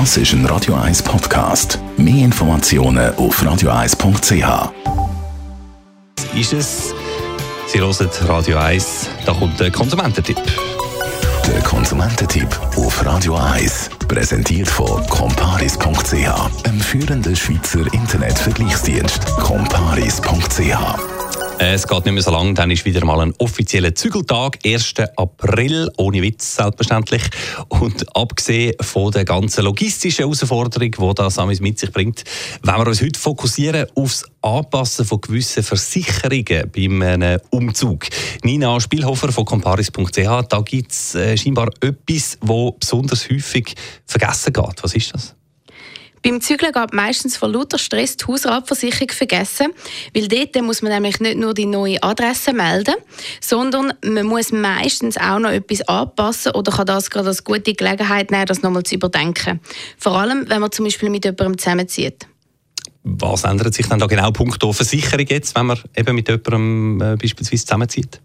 Das ist ein Radio 1 Podcast. Mehr Informationen auf radio1.ch. Ist es? Sie hören Radio 1. Da kommt der Konsumententipp. Der Konsumententipp auf Radio 1. Präsentiert von comparis.ch, einem führenden Schweizer Internetvergleichsdienst. comparis.ch es geht nicht mehr so lange, dann ist wieder mal ein offizieller Zügeltag, 1. April, ohne Witz selbstverständlich. Und abgesehen von der ganzen logistischen Herausforderung, die das mit sich bringt, wenn wir uns heute fokussieren aufs Anpassen von gewissen Versicherungen beim äh, Umzug. Nina Spielhofer von comparis.ch, da gibt es äh, scheinbar etwas, das besonders häufig vergessen geht. Was ist das? Beim Zügeln geht meistens vor lauter Stress die Hausratversicherung vergessen, weil dort muss man nämlich nicht nur die neue Adresse melden, sondern man muss meistens auch noch etwas anpassen oder kann das gerade als gute Gelegenheit nehmen, das nochmal zu überdenken. Vor allem, wenn man zum Beispiel mit jemandem zusammenzieht. Was ändert sich dann da genau punkto Versicherung jetzt, wenn man eben mit jemandem äh, beispielsweise zusammenzieht?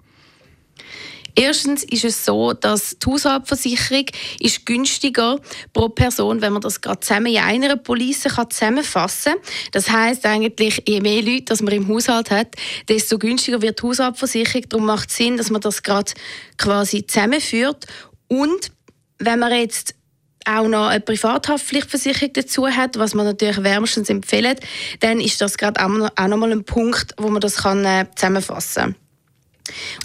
Erstens ist es so, dass die Haushaltsversicherung ist günstiger pro Person, wenn man das gerade zusammen in einer Police kann zusammenfassen kann. Das heißt eigentlich, je mehr Leute das man im Haushalt hat, desto günstiger wird die Haushaltsversicherung. Darum macht es Sinn, dass man das gerade quasi zusammenführt. Und wenn man jetzt auch noch eine Privathaftpflichtversicherung dazu hat, was man natürlich wärmstens empfiehlt, dann ist das gerade auch noch mal ein Punkt, wo man das kann, äh, zusammenfassen kann.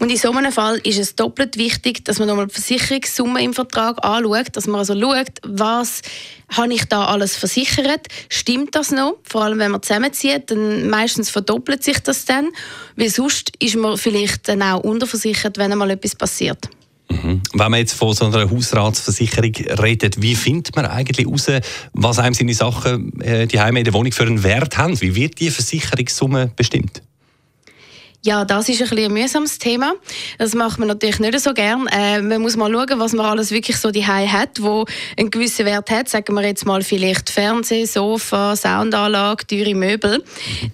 Und in so einem Fall ist es doppelt wichtig, dass man nochmal die Versicherungssumme im Vertrag anschaut, dass man also schaut, was habe ich da alles versichert, stimmt das noch? Vor allem, wenn man zusammenzieht, dann meistens verdoppelt sich das dann, weil sonst ist man vielleicht dann auch unterversichert, wenn einmal etwas passiert. Mhm. Wenn man jetzt von so einer Hausratsversicherung redet, wie findet man eigentlich heraus, was einem seine Sachen, äh, die Heime in der Wohnung für einen Wert haben? Wie wird die Versicherungssumme bestimmt? Ja, das ist ein, ein mühsames Thema. Das macht man natürlich nicht so gern. Äh, man muss mal schauen, was man alles wirklich so die hat, wo einen gewissen Wert hat. Sagen wir jetzt mal vielleicht Fernseh, Sofa, Soundanlage, teure Möbel.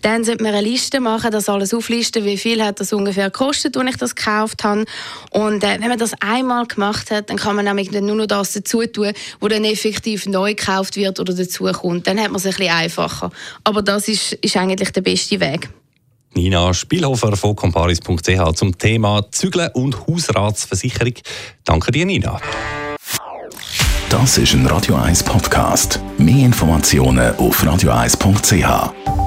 Dann sollte man eine Liste machen, das alles auflisten, wie viel hat das ungefähr gekostet, als ich das gekauft habe. Und äh, wenn man das einmal gemacht hat, dann kann man nämlich nur noch das dazu tun, wo dann effektiv neu gekauft wird oder dazu kommt. Dann hat man es ein bisschen einfacher. Aber das ist, ist eigentlich der beste Weg. Nina Spielhofer von comparis.ch zum Thema Zügeln und Hausratsversicherung. Danke dir, Nina. Das ist ein Radio 1 Podcast. Mehr Informationen auf radio1.ch.